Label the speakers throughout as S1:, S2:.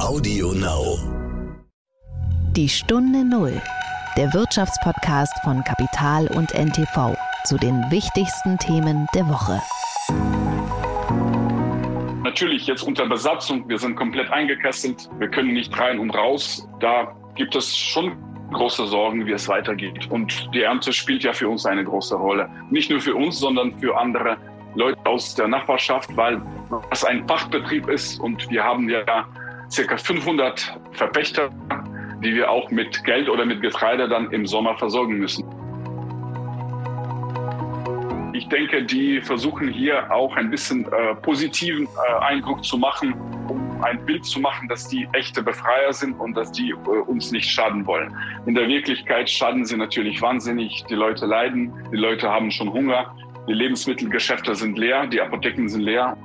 S1: Audio Now.
S2: Die Stunde Null. Der Wirtschaftspodcast von Kapital und NTV zu den wichtigsten Themen der Woche.
S3: Natürlich jetzt unter Besatzung, wir sind komplett eingekesselt, wir können nicht rein und raus. Da gibt es schon große Sorgen, wie es weitergeht. Und die Ernte spielt ja für uns eine große Rolle. Nicht nur für uns, sondern für andere Leute aus der Nachbarschaft, weil es ein Fachbetrieb ist und wir haben ja circa 500 Verpächter, die wir auch mit Geld oder mit Getreide dann im Sommer versorgen müssen. Ich denke, die versuchen hier auch ein bisschen äh, positiven äh, Eindruck zu machen, um ein Bild zu machen, dass die echte Befreier sind und dass die äh, uns nicht schaden wollen. In der Wirklichkeit schaden sie natürlich wahnsinnig. Die Leute leiden, die Leute haben schon Hunger, die Lebensmittelgeschäfte sind leer, die Apotheken sind leer.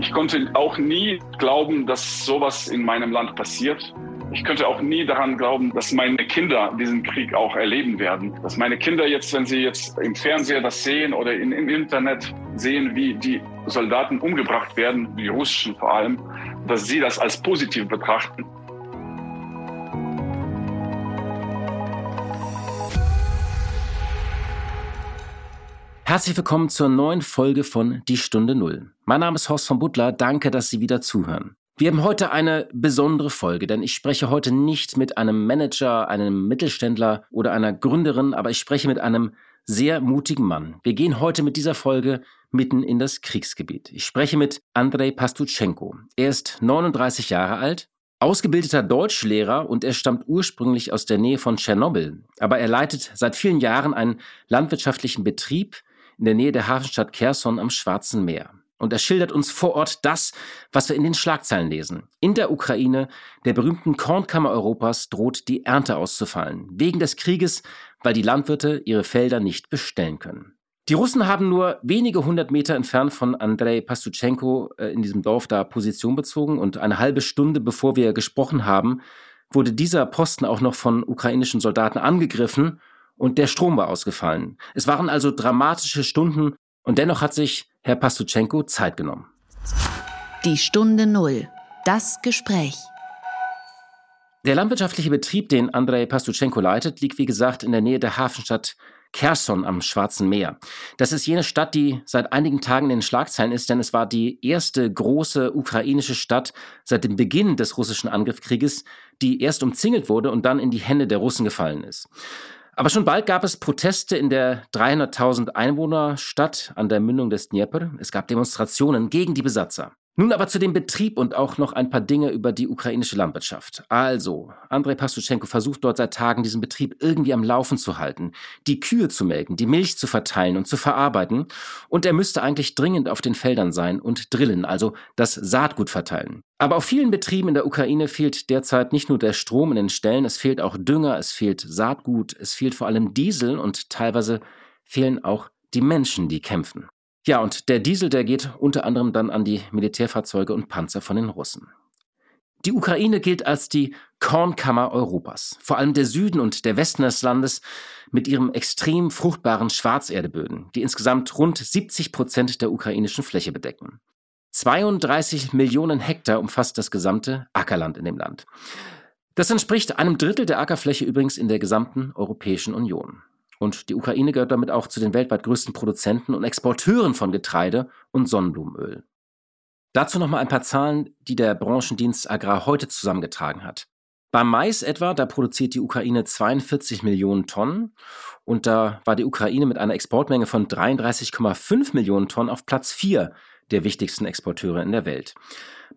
S3: Ich konnte auch nie glauben, dass sowas in meinem Land passiert. Ich könnte auch nie daran glauben, dass meine Kinder diesen Krieg auch erleben werden. Dass meine Kinder jetzt, wenn sie jetzt im Fernseher das sehen oder in, im Internet sehen, wie die Soldaten umgebracht werden, die russischen vor allem, dass sie das als positiv betrachten.
S4: Herzlich willkommen zur neuen Folge von Die Stunde Null. Mein Name ist Horst von Butler. Danke, dass Sie wieder zuhören. Wir haben heute eine besondere Folge, denn ich spreche heute nicht mit einem Manager, einem Mittelständler oder einer Gründerin, aber ich spreche mit einem sehr mutigen Mann. Wir gehen heute mit dieser Folge mitten in das Kriegsgebiet. Ich spreche mit Andrei Pastuchenko. Er ist 39 Jahre alt, ausgebildeter Deutschlehrer und er stammt ursprünglich aus der Nähe von Tschernobyl. Aber er leitet seit vielen Jahren einen landwirtschaftlichen Betrieb, in der Nähe der Hafenstadt Kherson am Schwarzen Meer. Und er schildert uns vor Ort das, was wir in den Schlagzeilen lesen. In der Ukraine, der berühmten Kornkammer Europas, droht die Ernte auszufallen. Wegen des Krieges, weil die Landwirte ihre Felder nicht bestellen können. Die Russen haben nur wenige hundert Meter entfernt von Andrei Pastuchenko äh, in diesem Dorf da Position bezogen und eine halbe Stunde bevor wir gesprochen haben, wurde dieser Posten auch noch von ukrainischen Soldaten angegriffen und der Strom war ausgefallen. Es waren also dramatische Stunden und dennoch hat sich Herr Pastuchenko Zeit genommen.
S2: Die Stunde Null. Das Gespräch.
S4: Der landwirtschaftliche Betrieb, den Andrei Pastuchenko leitet, liegt wie gesagt in der Nähe der Hafenstadt Kherson am Schwarzen Meer. Das ist jene Stadt, die seit einigen Tagen in den Schlagzeilen ist, denn es war die erste große ukrainische Stadt seit dem Beginn des russischen Angriffskrieges, die erst umzingelt wurde und dann in die Hände der Russen gefallen ist. Aber schon bald gab es Proteste in der 300.000 Einwohnerstadt an der Mündung des Dnieper. Es gab Demonstrationen gegen die Besatzer. Nun aber zu dem Betrieb und auch noch ein paar Dinge über die ukrainische Landwirtschaft. Also, Andrei Pastuchenko versucht dort seit Tagen, diesen Betrieb irgendwie am Laufen zu halten, die Kühe zu melken, die Milch zu verteilen und zu verarbeiten. Und er müsste eigentlich dringend auf den Feldern sein und drillen, also das Saatgut verteilen. Aber auf vielen Betrieben in der Ukraine fehlt derzeit nicht nur der Strom in den Ställen, es fehlt auch Dünger, es fehlt Saatgut, es fehlt vor allem Diesel und teilweise fehlen auch die Menschen, die kämpfen. Ja, und der Diesel, der geht unter anderem dann an die Militärfahrzeuge und Panzer von den Russen. Die Ukraine gilt als die Kornkammer Europas. Vor allem der Süden und der Westen des Landes mit ihrem extrem fruchtbaren Schwarzerdeböden, die insgesamt rund 70 Prozent der ukrainischen Fläche bedecken. 32 Millionen Hektar umfasst das gesamte Ackerland in dem Land. Das entspricht einem Drittel der Ackerfläche übrigens in der gesamten Europäischen Union. Und die Ukraine gehört damit auch zu den weltweit größten Produzenten und Exporteuren von Getreide und Sonnenblumenöl. Dazu nochmal ein paar Zahlen, die der Branchendienst Agrar heute zusammengetragen hat. Beim Mais etwa, da produziert die Ukraine 42 Millionen Tonnen und da war die Ukraine mit einer Exportmenge von 33,5 Millionen Tonnen auf Platz 4 der wichtigsten Exporteure in der Welt.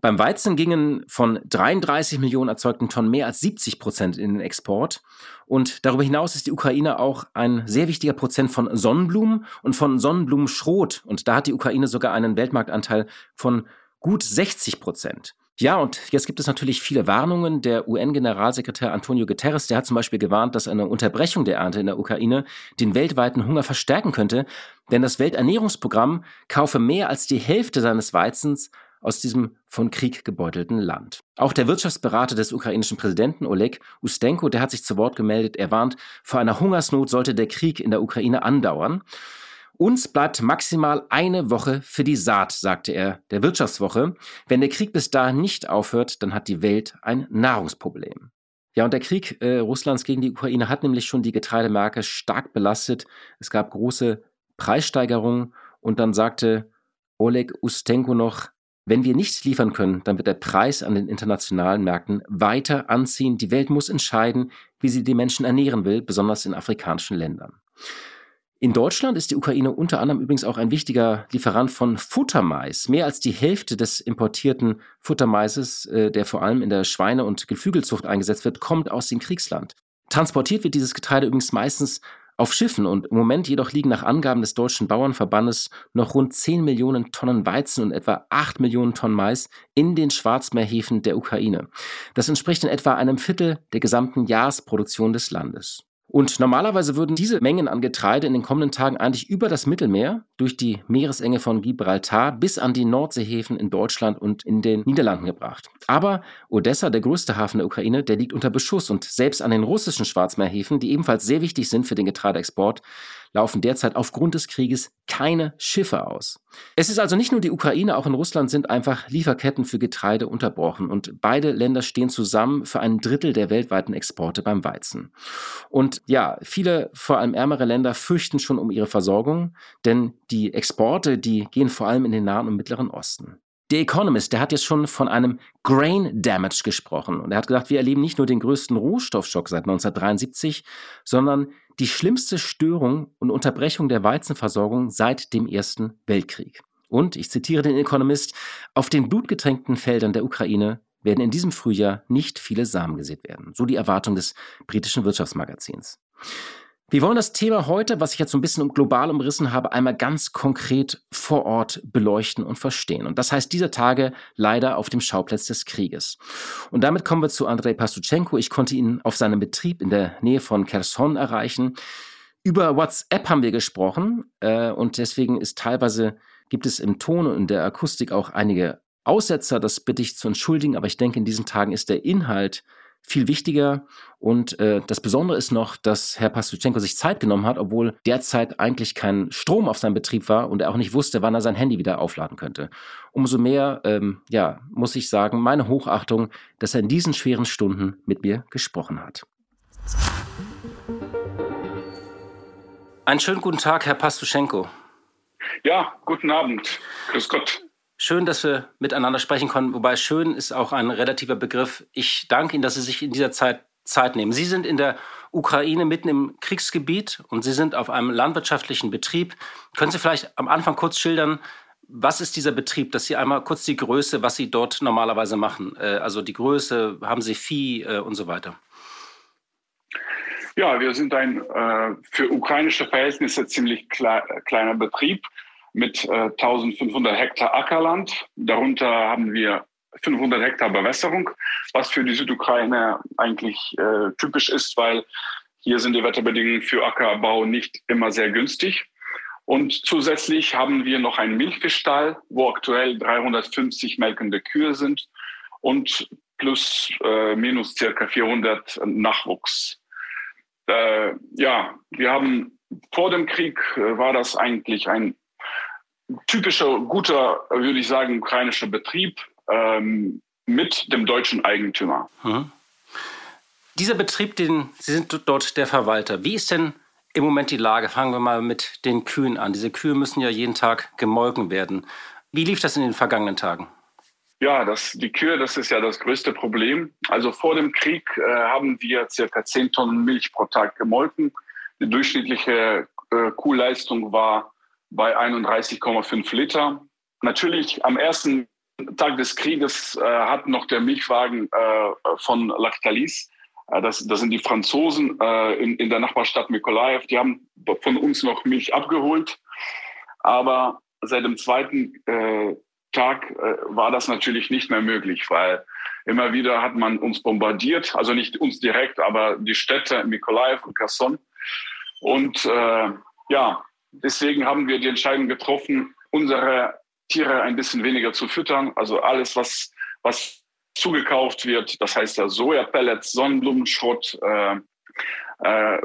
S4: Beim Weizen gingen von 33 Millionen erzeugten Tonnen mehr als 70 Prozent in den Export. Und darüber hinaus ist die Ukraine auch ein sehr wichtiger Prozent von Sonnenblumen und von Sonnenblumenschrot. Und da hat die Ukraine sogar einen Weltmarktanteil von gut 60 Prozent. Ja, und jetzt gibt es natürlich viele Warnungen. Der UN-Generalsekretär Antonio Guterres, der hat zum Beispiel gewarnt, dass eine Unterbrechung der Ernte in der Ukraine den weltweiten Hunger verstärken könnte, denn das Welternährungsprogramm kaufe mehr als die Hälfte seines Weizens aus diesem von Krieg gebeutelten Land. Auch der Wirtschaftsberater des ukrainischen Präsidenten Oleg Ustenko, der hat sich zu Wort gemeldet. Er warnt, vor einer Hungersnot sollte der Krieg in der Ukraine andauern. Uns bleibt maximal eine Woche für die Saat, sagte er der Wirtschaftswoche. Wenn der Krieg bis dahin nicht aufhört, dann hat die Welt ein Nahrungsproblem. Ja, und der Krieg äh, Russlands gegen die Ukraine hat nämlich schon die Getreidemärkte stark belastet. Es gab große Preissteigerungen und dann sagte Oleg Ustenko noch, wenn wir nicht liefern können, dann wird der Preis an den internationalen Märkten weiter anziehen. Die Welt muss entscheiden, wie sie die Menschen ernähren will, besonders in afrikanischen Ländern. In Deutschland ist die Ukraine unter anderem übrigens auch ein wichtiger Lieferant von Futtermais. Mehr als die Hälfte des importierten Futtermaises, äh, der vor allem in der Schweine- und Geflügelzucht eingesetzt wird, kommt aus dem Kriegsland. Transportiert wird dieses Getreide übrigens meistens auf Schiffen und im Moment jedoch liegen nach Angaben des Deutschen Bauernverbandes noch rund 10 Millionen Tonnen Weizen und etwa 8 Millionen Tonnen Mais in den Schwarzmeerhäfen der Ukraine. Das entspricht in etwa einem Viertel der gesamten Jahresproduktion des Landes. Und normalerweise würden diese Mengen an Getreide in den kommenden Tagen eigentlich über das Mittelmeer durch die Meeresenge von Gibraltar bis an die Nordseehäfen in Deutschland und in den Niederlanden gebracht. Aber Odessa, der größte Hafen der Ukraine, der liegt unter Beschuss und selbst an den russischen Schwarzmeerhäfen, die ebenfalls sehr wichtig sind für den Getreideexport, laufen derzeit aufgrund des Krieges keine Schiffe aus. Es ist also nicht nur die Ukraine, auch in Russland sind einfach Lieferketten für Getreide unterbrochen und beide Länder stehen zusammen für ein Drittel der weltweiten Exporte beim Weizen. Und ja, viele, vor allem ärmere Länder fürchten schon um ihre Versorgung, denn die Exporte, die gehen vor allem in den Nahen und Mittleren Osten. Der Economist, der hat jetzt schon von einem Grain Damage gesprochen. Und er hat gesagt, wir erleben nicht nur den größten Rohstoffschock seit 1973, sondern die schlimmste Störung und Unterbrechung der Weizenversorgung seit dem Ersten Weltkrieg. Und, ich zitiere den Economist, auf den blutgetränkten Feldern der Ukraine werden in diesem Frühjahr nicht viele Samen gesät werden. So die Erwartung des britischen Wirtschaftsmagazins. Wir wollen das Thema heute, was ich jetzt so ein bisschen global umrissen habe, einmal ganz konkret vor Ort beleuchten und verstehen. Und das heißt diese Tage leider auf dem Schauplatz des Krieges. Und damit kommen wir zu Andrei Pastuchenko. Ich konnte ihn auf seinem Betrieb in der Nähe von Kherson erreichen. Über WhatsApp haben wir gesprochen äh, und deswegen ist teilweise gibt es im Ton und in der Akustik auch einige Aussetzer. Das bitte ich zu entschuldigen, aber ich denke, in diesen Tagen ist der Inhalt viel wichtiger. Und äh, das Besondere ist noch, dass Herr Pastuchenko sich Zeit genommen hat, obwohl derzeit eigentlich kein Strom auf seinem Betrieb war und er auch nicht wusste, wann er sein Handy wieder aufladen könnte. Umso mehr, ähm, ja, muss ich sagen, meine Hochachtung, dass er in diesen schweren Stunden mit mir gesprochen hat. Einen schönen guten Tag, Herr Pastuchenko.
S3: Ja, guten Abend. Grüß Gott.
S4: Schön, dass wir miteinander sprechen konnten, wobei schön ist auch ein relativer Begriff. Ich danke Ihnen, dass Sie sich in dieser Zeit Zeit nehmen. Sie sind in der Ukraine mitten im Kriegsgebiet und Sie sind auf einem landwirtschaftlichen Betrieb. Können Sie vielleicht am Anfang kurz schildern, was ist dieser Betrieb, dass Sie einmal kurz die Größe, was Sie dort normalerweise machen, äh, also die Größe, haben Sie Vieh äh, und so weiter?
S3: Ja, wir sind ein äh, für ukrainische Verhältnisse ziemlich kleiner Betrieb mit äh, 1500 Hektar Ackerland. Darunter haben wir 500 Hektar Bewässerung, was für die Südukraine eigentlich äh, typisch ist, weil hier sind die Wetterbedingungen für Ackerbau nicht immer sehr günstig. Und zusätzlich haben wir noch einen Milchfischstall, wo aktuell 350 melkende Kühe sind und plus äh, minus circa 400 Nachwuchs. Äh, ja, wir haben vor dem Krieg äh, war das eigentlich ein typischer, guter, würde ich sagen, ukrainischer Betrieb ähm, mit dem deutschen Eigentümer. Mhm.
S4: Dieser Betrieb, den, Sie sind dort der Verwalter. Wie ist denn im Moment die Lage? Fangen wir mal mit den Kühen an. Diese Kühe müssen ja jeden Tag gemolken werden. Wie lief das in den vergangenen Tagen?
S3: Ja, das, die Kühe, das ist ja das größte Problem. Also vor dem Krieg äh, haben wir circa 10 Tonnen Milch pro Tag gemolken. Die durchschnittliche äh, Kuhleistung war bei 31,5 Liter. Natürlich am ersten Tag des Krieges äh, hat noch der Milchwagen äh, von Lactalis, äh, das, das sind die Franzosen äh, in, in der Nachbarstadt Mikolaev, die haben von uns noch Milch abgeholt. Aber seit dem zweiten äh, Tag äh, war das natürlich nicht mehr möglich, weil immer wieder hat man uns bombardiert, also nicht uns direkt, aber die Städte Mikolaev und Kherson. Und ja, Deswegen haben wir die Entscheidung getroffen, unsere Tiere ein bisschen weniger zu füttern. Also alles, was, was zugekauft wird, das heißt ja Sojapellets, Sonnenblumenschrott, äh, äh,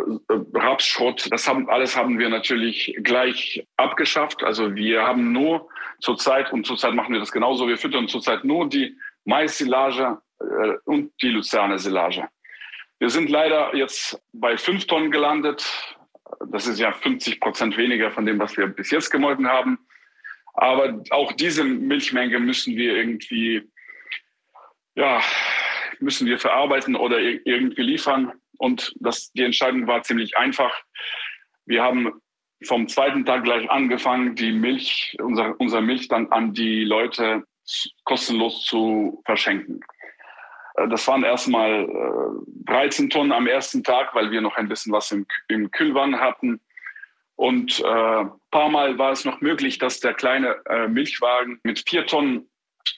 S3: Rapsschrott, das haben, alles haben wir natürlich gleich abgeschafft. Also wir haben nur zurzeit, und zurzeit machen wir das genauso, wir füttern zurzeit nur die Mais-Silage äh, und die Luzerne-Silage. Wir sind leider jetzt bei fünf Tonnen gelandet. Das ist ja 50 Prozent weniger von dem, was wir bis jetzt gemolken haben. Aber auch diese Milchmenge müssen wir irgendwie, ja, müssen wir verarbeiten oder irgendwie liefern. Und das, die Entscheidung war ziemlich einfach. Wir haben vom zweiten Tag gleich angefangen, die Milch, unser, unser Milch dann an die Leute kostenlos zu verschenken. Äh, das waren erstmal 13 Tonnen am ersten Tag, weil wir noch ein bisschen was im, im Kühlwann hatten. Und äh, paar Mal war es noch möglich, dass der kleine äh, Milchwagen mit vier Tonnen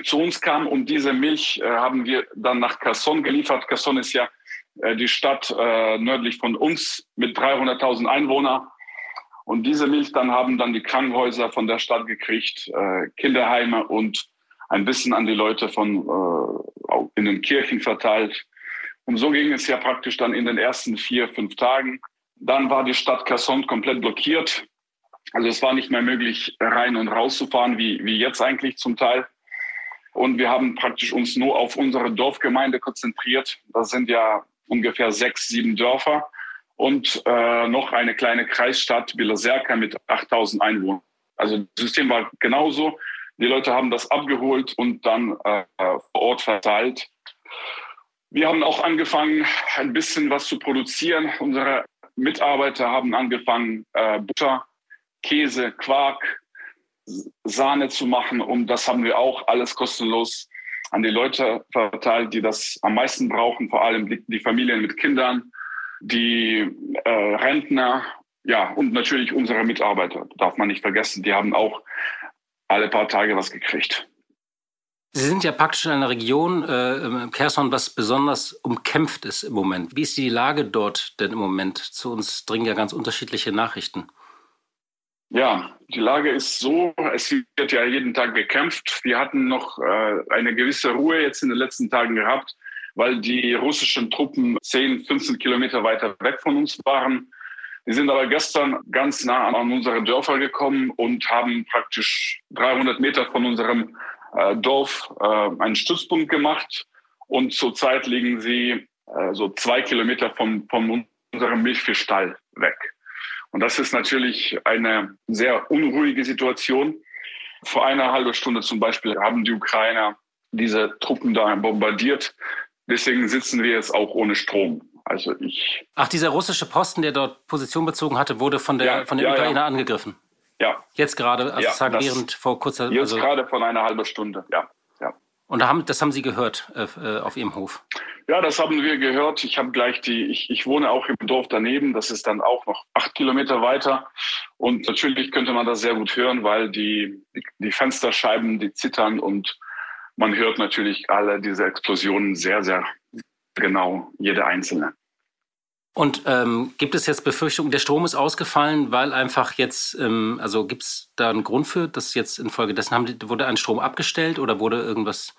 S3: zu uns kam. Und diese Milch äh, haben wir dann nach Casson geliefert. Casson ist ja äh, die Stadt äh, nördlich von uns mit 300.000 Einwohnern. Und diese Milch dann haben dann die Krankenhäuser von der Stadt gekriegt, äh, Kinderheime und ein bisschen an die Leute von äh, in den Kirchen verteilt. Und so ging es ja praktisch dann in den ersten vier, fünf Tagen. Dann war die Stadt Casson komplett blockiert. Also es war nicht mehr möglich, rein und rauszufahren, wie, wie jetzt eigentlich zum Teil. Und wir haben praktisch uns nur auf unsere Dorfgemeinde konzentriert. Das sind ja ungefähr sechs, sieben Dörfer und äh, noch eine kleine Kreisstadt Bilaserka mit 8000 Einwohnern. Also das System war genauso. Die Leute haben das abgeholt und dann äh, vor Ort verteilt. Wir haben auch angefangen, ein bisschen was zu produzieren. Unsere Mitarbeiter haben angefangen, äh, Butter, Käse, Quark, Sahne zu machen. Und das haben wir auch alles kostenlos an die Leute verteilt, die das am meisten brauchen, vor allem die, die Familien mit Kindern, die äh, Rentner, ja, und natürlich unsere Mitarbeiter, darf man nicht vergessen, die haben auch alle paar Tage was gekriegt.
S4: Sie sind ja praktisch in einer Region, äh, Kherson, was besonders umkämpft ist im Moment. Wie ist die Lage dort denn im Moment? Zu uns dringen ja ganz unterschiedliche Nachrichten.
S3: Ja, die Lage ist so, es wird ja jeden Tag gekämpft. Wir hatten noch äh, eine gewisse Ruhe jetzt in den letzten Tagen gehabt, weil die russischen Truppen 10, 15 Kilometer weiter weg von uns waren. Die sind aber gestern ganz nah an unsere Dörfer gekommen und haben praktisch 300 Meter von unserem äh, Dorf äh, einen Stützpunkt gemacht. Und zurzeit liegen sie äh, so zwei Kilometer von, von unserem Milchfischstall weg. Und das ist natürlich eine sehr unruhige Situation. Vor einer halben Stunde zum Beispiel haben die Ukrainer diese Truppen da bombardiert. Deswegen sitzen wir jetzt auch ohne Strom. Also ich.
S4: Ach, dieser russische Posten, der dort Position bezogen hatte, wurde von der ja, von den ja, Ukrainer ja. angegriffen.
S3: Ja.
S4: Jetzt gerade, also ja, während vor kurzer
S3: Jetzt also, gerade von einer halben Stunde, ja. ja.
S4: Und haben, das haben Sie gehört äh, äh auf Ihrem Hof?
S3: Ja, das haben wir gehört. Ich habe gleich die, ich, ich wohne auch im Dorf daneben, das ist dann auch noch acht Kilometer weiter. Und natürlich könnte man das sehr gut hören, weil die, die, die Fensterscheiben, die zittern und man hört natürlich alle diese Explosionen sehr, sehr genau, jede einzelne.
S4: Und ähm, gibt es jetzt Befürchtungen, der Strom ist ausgefallen, weil einfach jetzt, ähm, also gibt es da einen Grund für, dass jetzt infolgedessen haben, wurde ein Strom abgestellt oder wurde irgendwas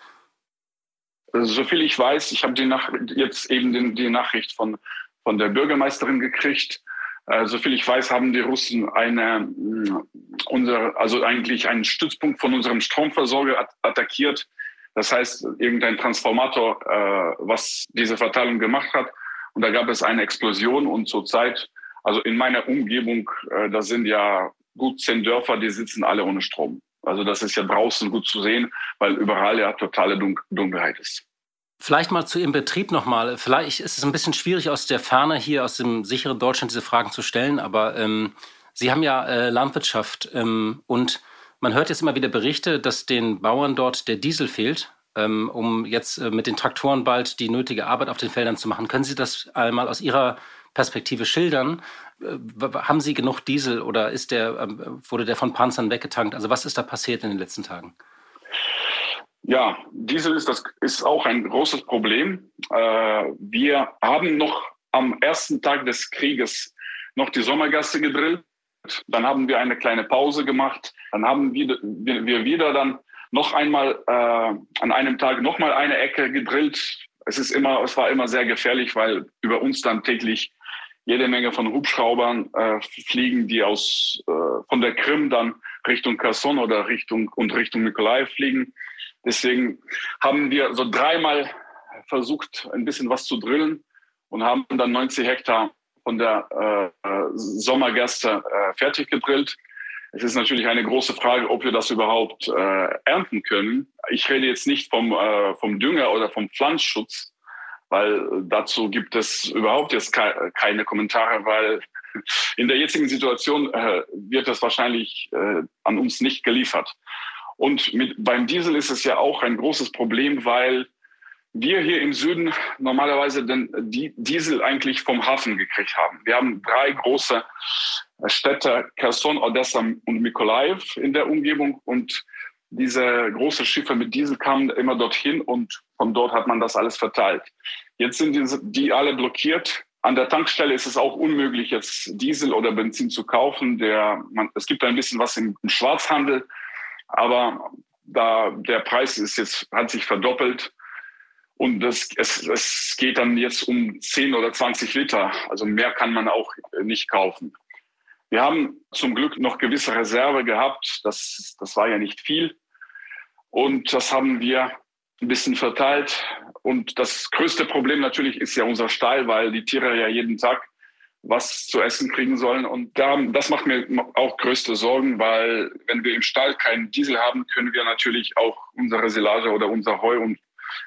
S3: soviel ich weiß, ich habe die jetzt eben den, die Nachricht von, von der Bürgermeisterin gekriegt. Äh, soviel ich weiß, haben die Russen eine, mm, unser, also eigentlich einen Stützpunkt von unserem Stromversorger at attackiert. Das heißt, irgendein Transformator, äh, was diese Verteilung gemacht hat. Und da gab es eine Explosion und zurzeit, also in meiner Umgebung, äh, da sind ja gut zehn Dörfer, die sitzen alle ohne Strom. Also das ist ja draußen gut zu sehen, weil überall ja totale Dunkelheit ist.
S4: Vielleicht mal zu Ihrem Betrieb nochmal. Vielleicht ist es ein bisschen schwierig aus der Ferne hier, aus dem sicheren Deutschland diese Fragen zu stellen, aber ähm, Sie haben ja äh, Landwirtschaft ähm, und man hört jetzt immer wieder Berichte, dass den Bauern dort der Diesel fehlt, ähm, um jetzt äh, mit den Traktoren bald die nötige Arbeit auf den Feldern zu machen. Können Sie das einmal aus Ihrer Perspektive schildern? Äh, haben Sie genug Diesel oder ist der, ähm, wurde der von Panzern weggetankt? Also was ist da passiert in den letzten Tagen?
S3: Ja, Diesel ist, das ist auch ein großes Problem. Äh, wir haben noch am ersten Tag des Krieges noch die Sommergasse gedrillt. Dann haben wir eine kleine Pause gemacht. Dann haben wir, wir wieder dann noch einmal äh, an einem Tag noch mal eine Ecke gedrillt. Es ist immer, es war immer sehr gefährlich, weil über uns dann täglich jede Menge von Hubschraubern äh, fliegen, die aus äh, von der Krim dann Richtung Kherson oder Richtung und Richtung Mykolaiv fliegen. Deswegen haben wir so dreimal versucht, ein bisschen was zu drillen und haben dann 90 Hektar von der äh, Sommergerste äh, fertig gedrillt. Es ist natürlich eine große Frage, ob wir das überhaupt äh, ernten können. Ich rede jetzt nicht vom, äh, vom Dünger oder vom Pflanzschutz, weil dazu gibt es überhaupt jetzt ke keine Kommentare, weil in der jetzigen Situation äh, wird das wahrscheinlich äh, an uns nicht geliefert. Und mit, beim Diesel ist es ja auch ein großes Problem, weil wir hier im Süden normalerweise den Diesel eigentlich vom Hafen gekriegt haben. Wir haben drei große Städte, Kherson, Odessa und Mykolaiv in der Umgebung und diese großen Schiffe mit Diesel kamen immer dorthin und von dort hat man das alles verteilt. Jetzt sind die, die alle blockiert. An der Tankstelle ist es auch unmöglich, jetzt Diesel oder Benzin zu kaufen. Der, man, es gibt ein bisschen was im, im Schwarzhandel, aber da der Preis ist jetzt, hat sich verdoppelt. Und das, es, es geht dann jetzt um 10 oder 20 Liter. Also mehr kann man auch nicht kaufen. Wir haben zum Glück noch gewisse Reserve gehabt. Das, das war ja nicht viel. Und das haben wir ein bisschen verteilt. Und das größte Problem natürlich ist ja unser Stall, weil die Tiere ja jeden Tag was zu essen kriegen sollen. Und da, das macht mir auch größte Sorgen, weil wenn wir im Stall keinen Diesel haben, können wir natürlich auch unsere Silage oder unser Heu und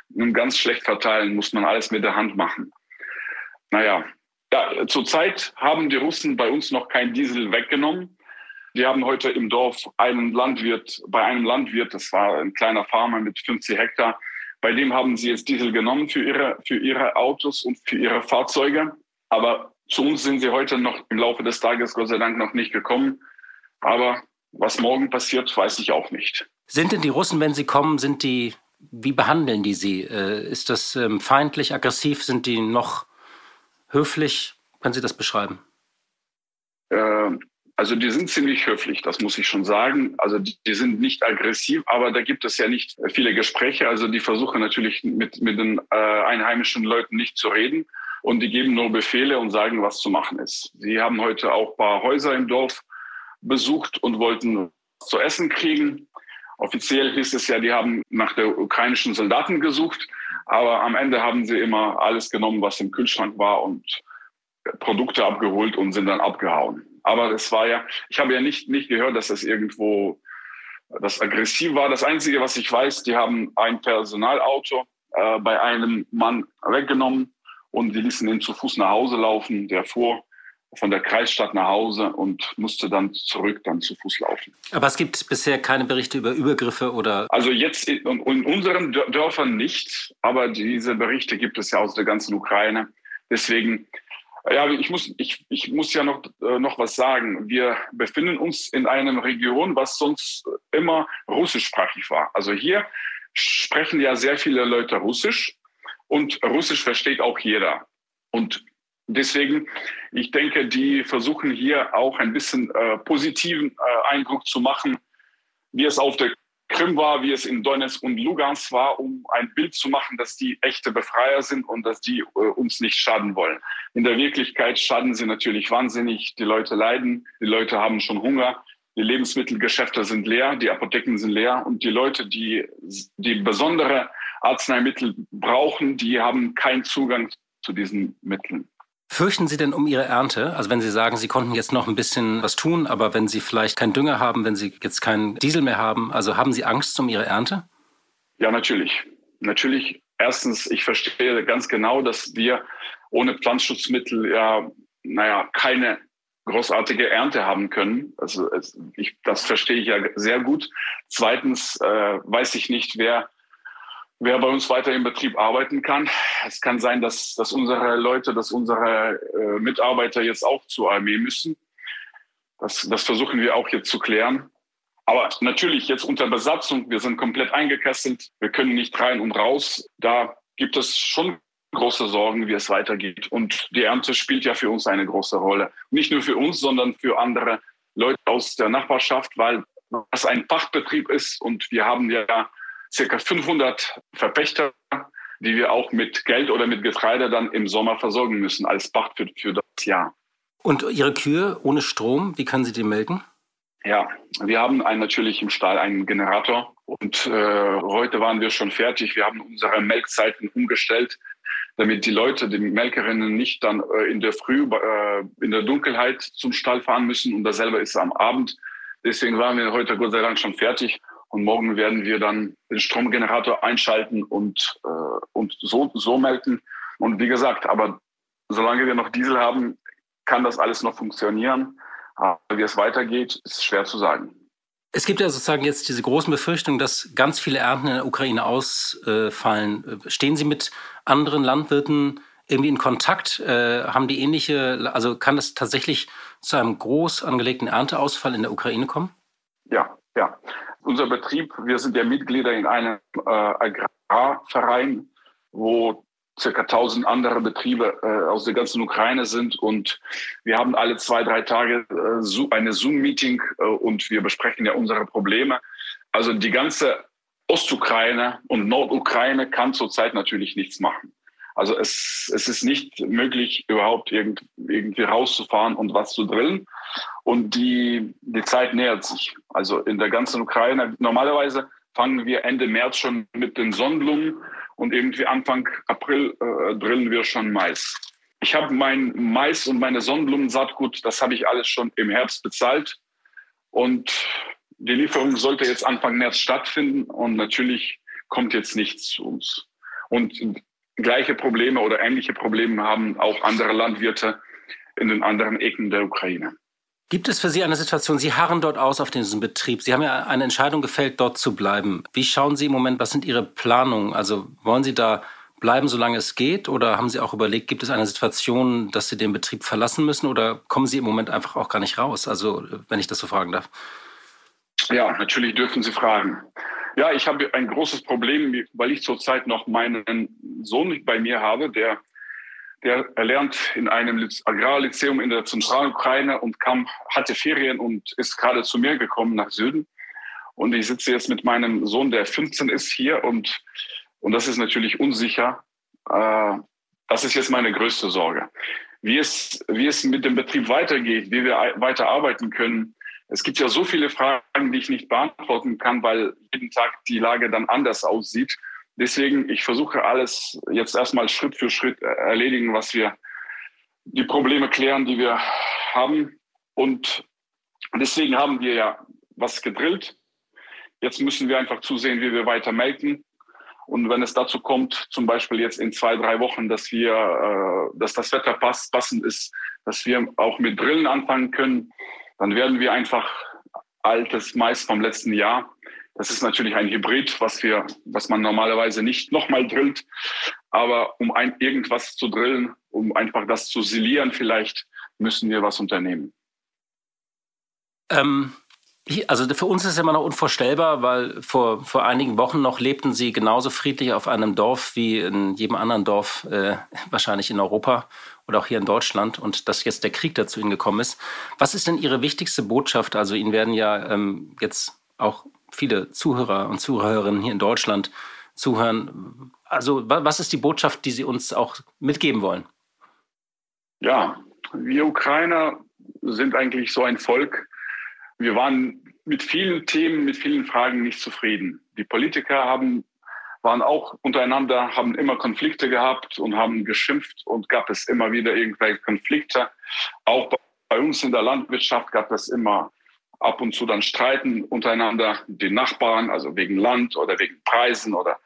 S3: nun ganz schlecht verteilen, muss man alles mit der Hand machen. Naja, ja, zurzeit haben die Russen bei uns noch kein Diesel weggenommen. Die haben heute im Dorf einen Landwirt, bei einem Landwirt, das war ein kleiner Farmer mit 50 Hektar, bei dem haben sie jetzt Diesel genommen für ihre, für ihre Autos und für ihre Fahrzeuge. Aber zu uns sind sie heute noch im Laufe des Tages Gott sei Dank noch nicht gekommen. Aber was morgen passiert, weiß ich auch nicht.
S4: Sind denn die Russen, wenn sie kommen, sind die wie behandeln die Sie? Äh, ist das ähm, feindlich, aggressiv? Sind die noch höflich? Können Sie das beschreiben?
S3: Ähm, also die sind ziemlich höflich, das muss ich schon sagen. Also die, sind nicht aggressiv, aber da gibt es ja nicht viele Gespräche. Also die versuchen natürlich mit, mit den äh, einheimischen Leuten nicht zu reden und die geben nur Befehle und sagen, was zu machen ist. Sie haben heute auch ein paar Häuser im Dorf besucht und wollten zu essen kriegen. Offiziell hieß es ja, die haben nach der ukrainischen Soldaten gesucht, aber am Ende haben sie immer alles genommen, was im Kühlschrank war und Produkte abgeholt und sind dann abgehauen. Aber es war ja, ich habe ja nicht, nicht gehört, dass das irgendwo das aggressiv war. Das Einzige, was ich weiß, die haben ein Personalauto äh, bei einem Mann weggenommen und die ließen ihn zu Fuß nach Hause laufen. Der fuhr von der Kreisstadt nach Hause und musste dann zurück dann zu Fuß laufen.
S4: Aber es gibt bisher keine Berichte über Übergriffe oder?
S3: Also jetzt in, in unseren Dörfern nicht, aber diese Berichte gibt es ja aus der ganzen Ukraine. Deswegen, ja, ich muss, ich, ich muss ja noch, äh, noch was sagen. Wir befinden uns in einer Region, was sonst immer russischsprachig war. Also hier sprechen ja sehr viele Leute Russisch und Russisch versteht auch jeder. Und Deswegen, ich denke, die versuchen hier auch ein bisschen äh, positiven äh, Eindruck zu machen, wie es auf der Krim war, wie es in Donetsk und Lugansk war, um ein Bild zu machen, dass die echte Befreier sind und dass die äh, uns nicht schaden wollen. In der Wirklichkeit schaden sie natürlich wahnsinnig. Die Leute leiden, die Leute haben schon Hunger, die Lebensmittelgeschäfte sind leer, die Apotheken sind leer und die Leute, die, die besondere Arzneimittel brauchen, die haben keinen Zugang zu diesen Mitteln.
S4: Fürchten Sie denn um Ihre Ernte? Also wenn Sie sagen, Sie konnten jetzt noch ein bisschen was tun, aber wenn Sie vielleicht keinen Dünger haben, wenn Sie jetzt keinen Diesel mehr haben, also haben Sie Angst um Ihre Ernte?
S3: Ja, natürlich. Natürlich. Erstens, ich verstehe ganz genau, dass wir ohne Pflanzenschutzmittel ja, naja, keine großartige Ernte haben können. Also ich, das verstehe ich ja sehr gut. Zweitens äh, weiß ich nicht, wer wer bei uns weiter im Betrieb arbeiten kann. Es kann sein, dass, dass unsere Leute, dass unsere äh, Mitarbeiter jetzt auch zur Armee müssen. Das, das versuchen wir auch jetzt zu klären. Aber natürlich jetzt unter Besatzung, wir sind komplett eingekesselt, wir können nicht rein und raus. Da gibt es schon große Sorgen, wie es weitergeht. Und die Ernte spielt ja für uns eine große Rolle. Nicht nur für uns, sondern für andere Leute aus der Nachbarschaft, weil es ein Fachbetrieb ist und wir haben ja circa 500 Verpächter die wir auch mit Geld oder mit Getreide dann im Sommer versorgen müssen als Pacht für, für das Jahr.
S4: Und Ihre Kühe ohne Strom, wie können Sie die melken?
S3: Ja, wir haben einen, natürlich im Stall einen Generator und äh, heute waren wir schon fertig. Wir haben unsere Melkzeiten umgestellt, damit die Leute, die Melkerinnen nicht dann äh, in der Früh, äh, in der Dunkelheit zum Stall fahren müssen und dasselbe ist am Abend. Deswegen waren wir heute Gott sei Dank schon fertig und morgen werden wir dann den Stromgenerator einschalten und, äh, und so, so melken. Und wie gesagt, aber solange wir noch Diesel haben, kann das alles noch funktionieren. Aber wie es weitergeht, ist schwer zu sagen.
S4: Es gibt ja sozusagen jetzt diese großen Befürchtungen, dass ganz viele Ernten in der Ukraine ausfallen. Stehen Sie mit anderen Landwirten irgendwie in Kontakt? Äh, haben die ähnliche, also kann es tatsächlich zu einem groß angelegten Ernteausfall in der Ukraine kommen?
S3: Ja, ja. Unser Betrieb, wir sind ja Mitglieder in einem äh, Agrarverein, wo circa 1000 andere Betriebe äh, aus der ganzen Ukraine sind und wir haben alle zwei, drei Tage äh, eine Zoom-Meeting äh, und wir besprechen ja unsere Probleme. Also die ganze Ostukraine und Nordukraine kann zurzeit natürlich nichts machen. Also es, es ist nicht möglich, überhaupt irgend, irgendwie rauszufahren und was zu drillen. Und die, die Zeit nähert sich. Also in der ganzen Ukraine, normalerweise fangen wir Ende März schon mit den Sonnenblumen und irgendwie Anfang April äh, drillen wir schon Mais. Ich habe mein Mais und meine Sonnenblumensaatgut, das habe ich alles schon im Herbst bezahlt. Und die Lieferung sollte jetzt Anfang März stattfinden und natürlich kommt jetzt nichts zu uns. Und gleiche Probleme oder ähnliche Probleme haben auch andere Landwirte in den anderen Ecken der Ukraine.
S4: Gibt es für Sie eine Situation, Sie harren dort aus auf diesem Betrieb. Sie haben ja eine Entscheidung gefällt, dort zu bleiben. Wie schauen Sie im Moment, was sind Ihre Planungen? Also wollen Sie da bleiben, solange es geht? Oder haben Sie auch überlegt, gibt es eine Situation, dass Sie den Betrieb verlassen müssen? Oder kommen Sie im Moment einfach auch gar nicht raus? Also, wenn ich das so fragen darf.
S3: Ja, natürlich dürfen Sie fragen. Ja, ich habe ein großes Problem, weil ich zurzeit noch meinen Sohn bei mir habe, der der lernt in einem Agrarlyzeum in der Zentralukraine und kam, hatte Ferien und ist gerade zu mir gekommen nach Süden. Und ich sitze jetzt mit meinem Sohn, der 15 ist, hier und, und das ist natürlich unsicher. Äh, das ist jetzt meine größte Sorge. Wie es, wie es mit dem Betrieb weitergeht, wie wir weiter arbeiten können. Es gibt ja so viele Fragen, die ich nicht beantworten kann, weil jeden Tag die Lage dann anders aussieht. Deswegen, ich versuche alles jetzt erstmal Schritt für Schritt erledigen, was wir, die Probleme klären, die wir haben. Und deswegen haben wir ja was gedrillt. Jetzt müssen wir einfach zusehen, wie wir weiter melken. Und wenn es dazu kommt, zum Beispiel jetzt in zwei, drei Wochen, dass wir, äh, dass das Wetter passend ist, dass wir auch mit Drillen anfangen können, dann werden wir einfach altes Mais vom letzten Jahr das ist natürlich ein Hybrid, was wir, was man normalerweise nicht nochmal drillt. Aber um ein, irgendwas zu drillen, um einfach das zu silieren, vielleicht müssen wir was unternehmen.
S4: Ähm, also für uns ist es immer noch unvorstellbar, weil vor, vor einigen Wochen noch lebten sie genauso friedlich auf einem Dorf wie in jedem anderen Dorf, äh, wahrscheinlich in Europa oder auch hier in Deutschland und dass jetzt der Krieg dazu ihnen gekommen ist. Was ist denn Ihre wichtigste Botschaft? Also Ihnen werden ja ähm, jetzt auch viele Zuhörer und Zuhörerinnen hier in Deutschland zuhören. Also was ist die Botschaft, die Sie uns auch mitgeben wollen?
S3: Ja, wir Ukrainer sind eigentlich so ein Volk. Wir waren mit vielen Themen, mit vielen Fragen nicht zufrieden. Die Politiker haben, waren auch untereinander, haben immer Konflikte gehabt und haben geschimpft und gab es immer wieder irgendwelche Konflikte. Auch bei uns in der Landwirtschaft gab es immer ab und zu dann streiten untereinander, die Nachbarn, also wegen Land oder wegen Preisen oder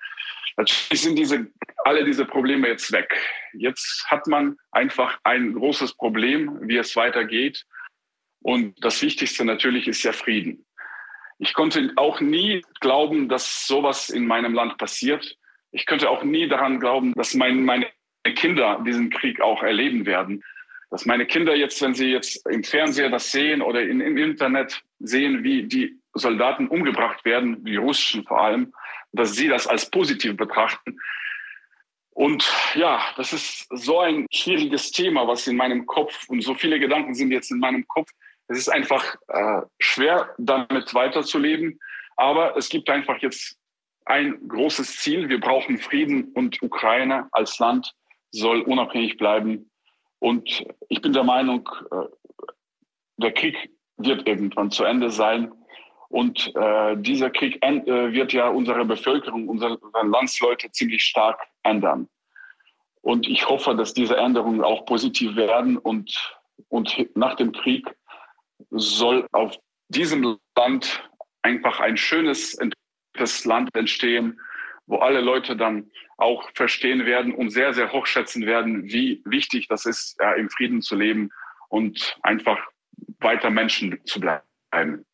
S3: natürlich sind diese, alle diese Probleme jetzt weg. Jetzt hat man einfach ein großes Problem, wie es weitergeht. Und das Wichtigste natürlich ist ja Frieden. Ich konnte auch nie glauben, dass sowas in meinem Land passiert. Ich könnte auch nie daran glauben, dass mein, meine Kinder diesen Krieg auch erleben werden dass meine Kinder jetzt, wenn sie jetzt im Fernseher das sehen oder in, im Internet sehen, wie die Soldaten umgebracht werden, die russischen vor allem, dass sie das als positiv betrachten. Und ja, das ist so ein schwieriges Thema, was in meinem Kopf und so viele Gedanken sind jetzt in meinem Kopf. Es ist einfach äh, schwer, damit weiterzuleben. Aber es gibt einfach jetzt ein großes Ziel. Wir brauchen Frieden und Ukraine als Land soll unabhängig bleiben. Und ich bin der Meinung, äh, der Krieg wird irgendwann zu Ende sein. Und äh, dieser Krieg äh, wird ja unsere Bevölkerung, unsere Landsleute ziemlich stark ändern. Und ich hoffe, dass diese Änderungen auch positiv werden. Und, und nach dem Krieg soll auf diesem Land einfach ein schönes, das Land entstehen, wo alle Leute dann auch verstehen werden und sehr, sehr hochschätzen werden, wie wichtig das ist, ja, im Frieden zu leben und einfach weiter Menschen zu bleiben.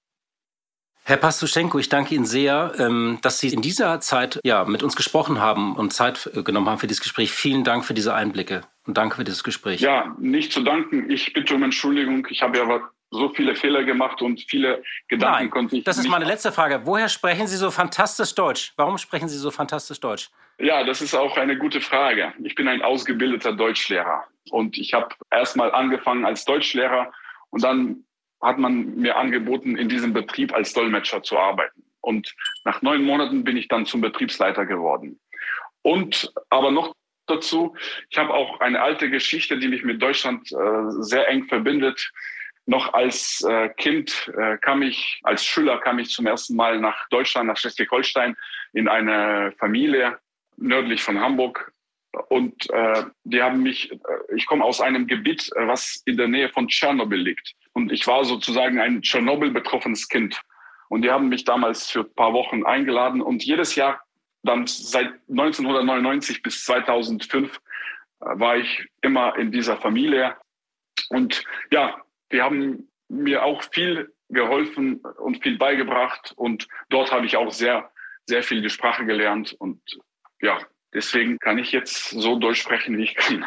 S4: Herr Pastuschenko, ich danke Ihnen sehr, ähm, dass Sie in dieser Zeit ja, mit uns gesprochen haben und Zeit genommen haben für dieses Gespräch. Vielen Dank für diese Einblicke und danke für dieses Gespräch.
S3: Ja, nicht zu danken. Ich bitte um Entschuldigung. Ich habe ja so viele Fehler gemacht und viele Gedanken
S4: Nein,
S3: konnte ich.
S4: Das ist meine letzte Frage. Woher sprechen Sie so fantastisch Deutsch? Warum sprechen Sie so fantastisch Deutsch?
S3: Ja, das ist auch eine gute Frage. Ich bin ein ausgebildeter Deutschlehrer und ich habe erstmal angefangen als Deutschlehrer und dann hat man mir angeboten, in diesem Betrieb als Dolmetscher zu arbeiten. Und nach neun Monaten bin ich dann zum Betriebsleiter geworden. Und aber noch dazu, ich habe auch eine alte Geschichte, die mich mit Deutschland äh, sehr eng verbindet. Noch als äh, Kind äh, kam ich, als Schüler kam ich zum ersten Mal nach Deutschland, nach Schleswig-Holstein, in eine Familie nördlich von Hamburg. Und äh, die haben mich, äh, ich komme aus einem Gebiet, äh, was in der Nähe von Tschernobyl liegt. Und ich war sozusagen ein Tschernobyl-betroffenes Kind. Und die haben mich damals für ein paar Wochen eingeladen. Und jedes Jahr, dann seit 1999 bis 2005, äh, war ich immer in dieser Familie. Und ja, die haben mir auch viel geholfen und viel beigebracht. Und dort habe ich auch sehr, sehr viel die Sprache gelernt. Und ja, deswegen kann ich jetzt so durchsprechen, wie ich kann.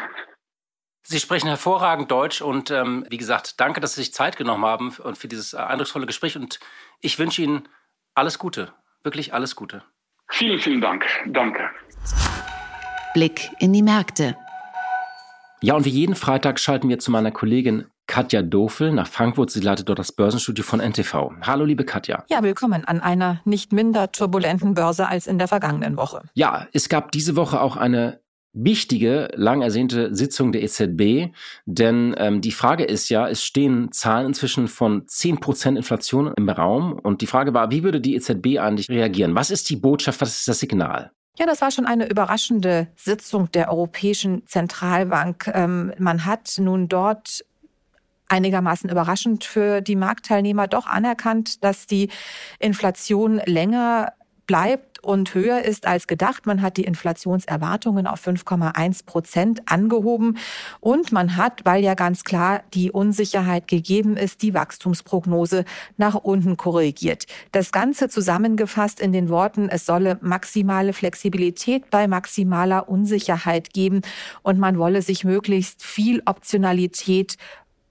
S4: Sie sprechen hervorragend Deutsch und ähm, wie gesagt, danke, dass Sie sich Zeit genommen haben und für dieses eindrucksvolle Gespräch. Und ich wünsche Ihnen alles Gute, wirklich alles Gute.
S3: Vielen, vielen Dank. Danke.
S2: Blick in die Märkte.
S4: Ja, und wie jeden Freitag schalten wir zu meiner Kollegin Katja Dofel nach Frankfurt. Sie leitet dort das Börsenstudio von NTV. Hallo, liebe Katja.
S1: Ja, willkommen an einer nicht minder turbulenten Börse als in der vergangenen Woche.
S4: Ja, es gab diese Woche auch eine wichtige, lang ersehnte Sitzung der EZB, denn ähm, die Frage ist ja, es stehen Zahlen inzwischen von 10% Inflation im Raum und die Frage war, wie würde die EZB eigentlich reagieren? Was ist die Botschaft, was ist das Signal?
S1: Ja, das war schon eine überraschende Sitzung der Europäischen Zentralbank. Ähm, man hat nun dort einigermaßen überraschend für die Marktteilnehmer doch anerkannt, dass die Inflation länger bleibt und höher ist als gedacht. Man hat die Inflationserwartungen auf 5,1 Prozent angehoben und man hat, weil ja ganz klar die Unsicherheit gegeben ist, die Wachstumsprognose nach unten korrigiert. Das Ganze zusammengefasst in den Worten, es solle maximale Flexibilität bei maximaler Unsicherheit geben und man wolle sich möglichst viel Optionalität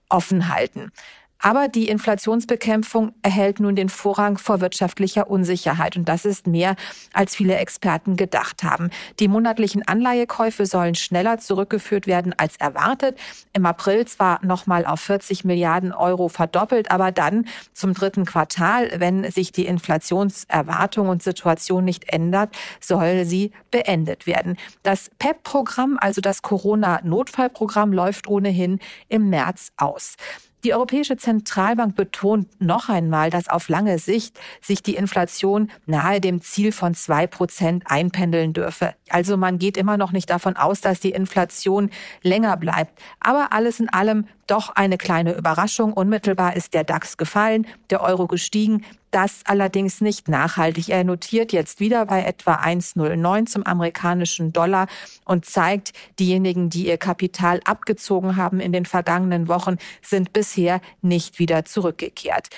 S1: offen halten. Aber die Inflationsbekämpfung erhält nun den Vorrang vor wirtschaftlicher Unsicherheit. Und das ist mehr, als viele Experten gedacht haben. Die monatlichen Anleihekäufe sollen schneller zurückgeführt werden als erwartet. Im April zwar nochmal auf 40 Milliarden Euro verdoppelt, aber dann zum dritten Quartal, wenn sich die Inflationserwartung und Situation nicht ändert, soll sie beendet werden. Das PEP-Programm, also das Corona-Notfallprogramm, läuft ohnehin im März aus. Die Europäische Zentralbank betont noch einmal, dass auf lange Sicht sich die Inflation nahe dem Ziel von zwei Prozent einpendeln dürfe. Also man geht immer noch nicht davon aus, dass die Inflation länger bleibt. Aber alles in allem doch eine kleine Überraschung. Unmittelbar ist der DAX gefallen, der Euro gestiegen. Das allerdings nicht nachhaltig. Er notiert jetzt wieder bei etwa 1,09 zum amerikanischen Dollar und zeigt, diejenigen, die ihr Kapital abgezogen haben in den vergangenen Wochen, sind bisher nicht wieder zurückgekehrt.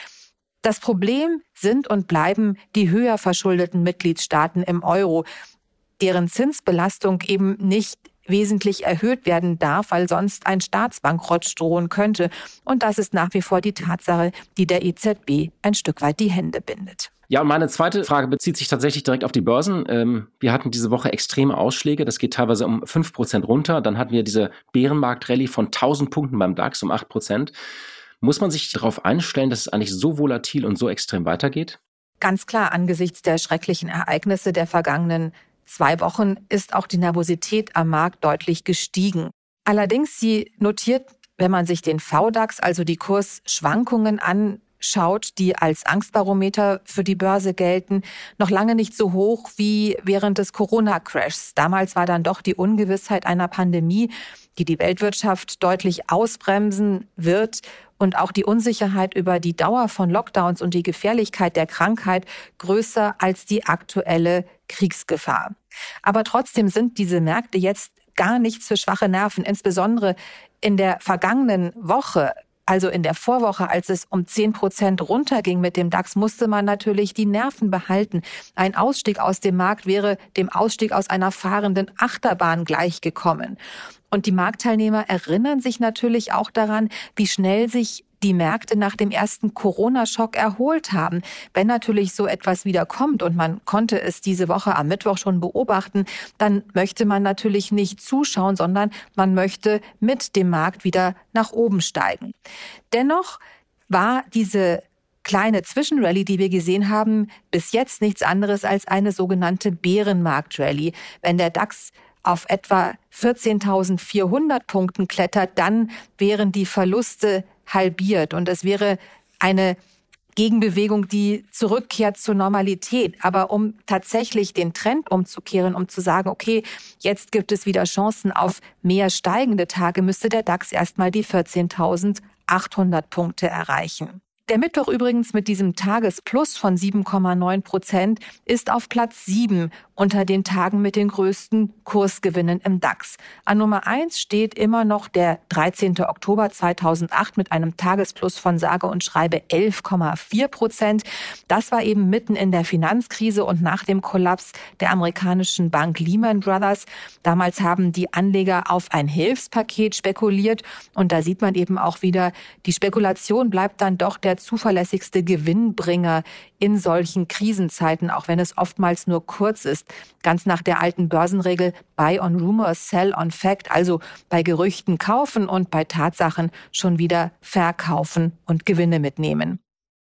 S1: Das Problem sind und bleiben die höher verschuldeten Mitgliedstaaten im Euro, deren Zinsbelastung eben nicht wesentlich erhöht werden darf, weil sonst ein Staatsbankrott drohen könnte. Und das ist nach wie vor die Tatsache, die der EZB ein Stück weit die Hände bindet.
S4: Ja, und meine zweite Frage bezieht sich tatsächlich direkt auf die Börsen. Ähm, wir hatten diese Woche extreme Ausschläge. Das geht teilweise um 5% runter. Dann hatten wir diese Bärenmarkt-Rallye von 1000 Punkten beim DAX um 8%. Muss man sich darauf einstellen, dass es eigentlich so volatil und so extrem weitergeht?
S1: Ganz klar, angesichts der schrecklichen Ereignisse der vergangenen zwei Wochen ist auch die Nervosität am Markt deutlich gestiegen. Allerdings, sie notiert, wenn man sich den VDAX, also die Kursschwankungen anschaut, die als Angstbarometer für die Börse gelten, noch lange nicht so hoch wie während des Corona-Crashs. Damals war dann doch die Ungewissheit einer Pandemie, die die Weltwirtschaft deutlich ausbremsen wird und auch die Unsicherheit über die Dauer von Lockdowns und die Gefährlichkeit der Krankheit größer als die aktuelle Kriegsgefahr. Aber trotzdem sind diese Märkte jetzt gar nichts für schwache Nerven, insbesondere in der vergangenen Woche also in der Vorwoche, als es um 10 Prozent runterging mit dem DAX, musste man natürlich die Nerven behalten. Ein Ausstieg aus dem Markt wäre dem Ausstieg aus einer fahrenden Achterbahn gleichgekommen. Und die Marktteilnehmer erinnern sich natürlich auch daran, wie schnell sich die Märkte nach dem ersten Corona-Schock erholt haben. Wenn natürlich so etwas wieder kommt und man konnte es diese Woche am Mittwoch schon beobachten, dann möchte man natürlich nicht zuschauen, sondern man möchte mit dem Markt wieder nach oben steigen. Dennoch war diese kleine Zwischenrallye, die wir gesehen haben, bis jetzt nichts anderes als eine sogenannte Bärenmarkt-Rallye. Wenn der DAX auf etwa 14.400 Punkten klettert, dann wären die Verluste halbiert und es wäre eine Gegenbewegung, die zurückkehrt zur Normalität. Aber um tatsächlich den Trend umzukehren, um zu sagen, okay, jetzt gibt es wieder Chancen auf mehr steigende Tage, müsste der DAX erstmal die 14.800 Punkte erreichen. Der Mittwoch übrigens mit diesem Tagesplus von 7,9 Prozent ist auf Platz 7 unter den Tagen mit den größten Kursgewinnen im DAX. An Nummer 1 steht immer noch der 13. Oktober 2008 mit einem Tagesplus von sage und schreibe 11,4 Prozent. Das war eben mitten in der Finanzkrise und nach dem Kollaps der amerikanischen Bank Lehman Brothers. Damals haben die Anleger auf ein Hilfspaket spekuliert und da sieht man eben auch wieder, die Spekulation bleibt dann doch der zuverlässigste Gewinnbringer in solchen Krisenzeiten, auch wenn es oftmals nur kurz ist. Ganz nach der alten Börsenregel Buy on Rumor, Sell on Fact, also bei Gerüchten kaufen und bei Tatsachen schon wieder verkaufen und Gewinne mitnehmen.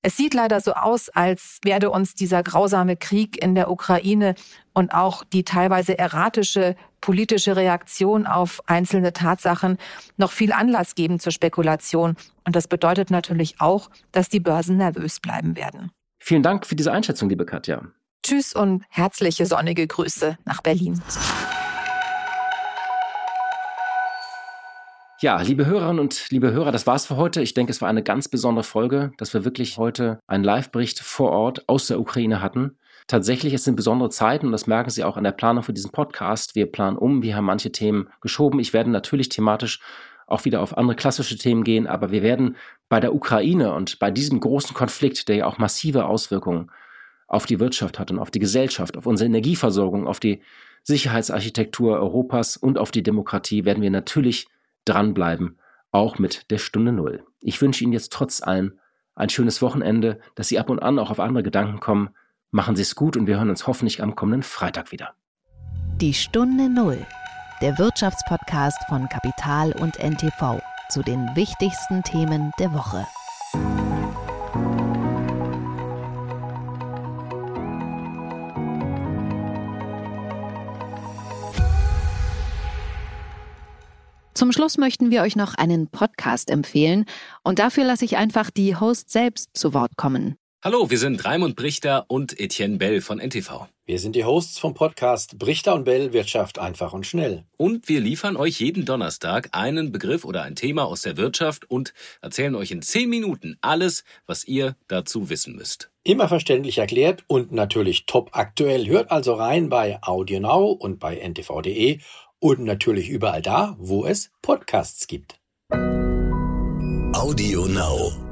S1: Es sieht leider so aus, als werde uns dieser grausame Krieg in der Ukraine und auch die teilweise erratische politische Reaktion auf einzelne Tatsachen noch viel Anlass geben zur Spekulation. Und das bedeutet natürlich auch, dass die Börsen nervös bleiben werden.
S4: Vielen Dank für diese Einschätzung, liebe Katja.
S1: Tschüss und herzliche sonnige Grüße nach Berlin.
S4: Ja, liebe Hörerinnen und liebe Hörer, das war's für heute. Ich denke, es war eine ganz besondere Folge, dass wir wirklich heute einen Live-Bericht vor Ort aus der Ukraine hatten. Tatsächlich, es sind besondere Zeiten und das merken Sie auch an der Planung für diesen Podcast. Wir planen um, wir haben manche Themen geschoben. Ich werde natürlich thematisch auch wieder auf andere klassische Themen gehen, aber wir werden bei der Ukraine und bei diesem großen Konflikt, der ja auch massive Auswirkungen auf die Wirtschaft hat und auf die Gesellschaft, auf unsere Energieversorgung, auf die Sicherheitsarchitektur Europas und auf die Demokratie, werden wir natürlich dranbleiben, auch mit der Stunde Null. Ich wünsche Ihnen jetzt trotz allem ein schönes Wochenende, dass Sie ab und an auch auf andere Gedanken kommen. Machen Sie es gut und wir hören uns hoffentlich am kommenden Freitag wieder.
S2: Die Stunde Null der Wirtschaftspodcast von Kapital und NTV zu den wichtigsten Themen der Woche. Zum Schluss möchten wir euch noch einen Podcast empfehlen und dafür lasse ich einfach die Host selbst zu Wort kommen.
S5: Hallo, wir sind Raimund Brichter und Etienne Bell von NTV.
S6: Wir sind die Hosts vom Podcast Brichter und Bell Wirtschaft einfach und schnell.
S5: Und wir liefern euch jeden Donnerstag einen Begriff oder ein Thema aus der Wirtschaft und erzählen euch in zehn Minuten alles, was ihr dazu wissen müsst.
S6: Immer verständlich erklärt und natürlich top aktuell. Hört also rein bei AudioNow und bei ntv.de und natürlich überall da, wo es Podcasts gibt.
S7: AudioNow.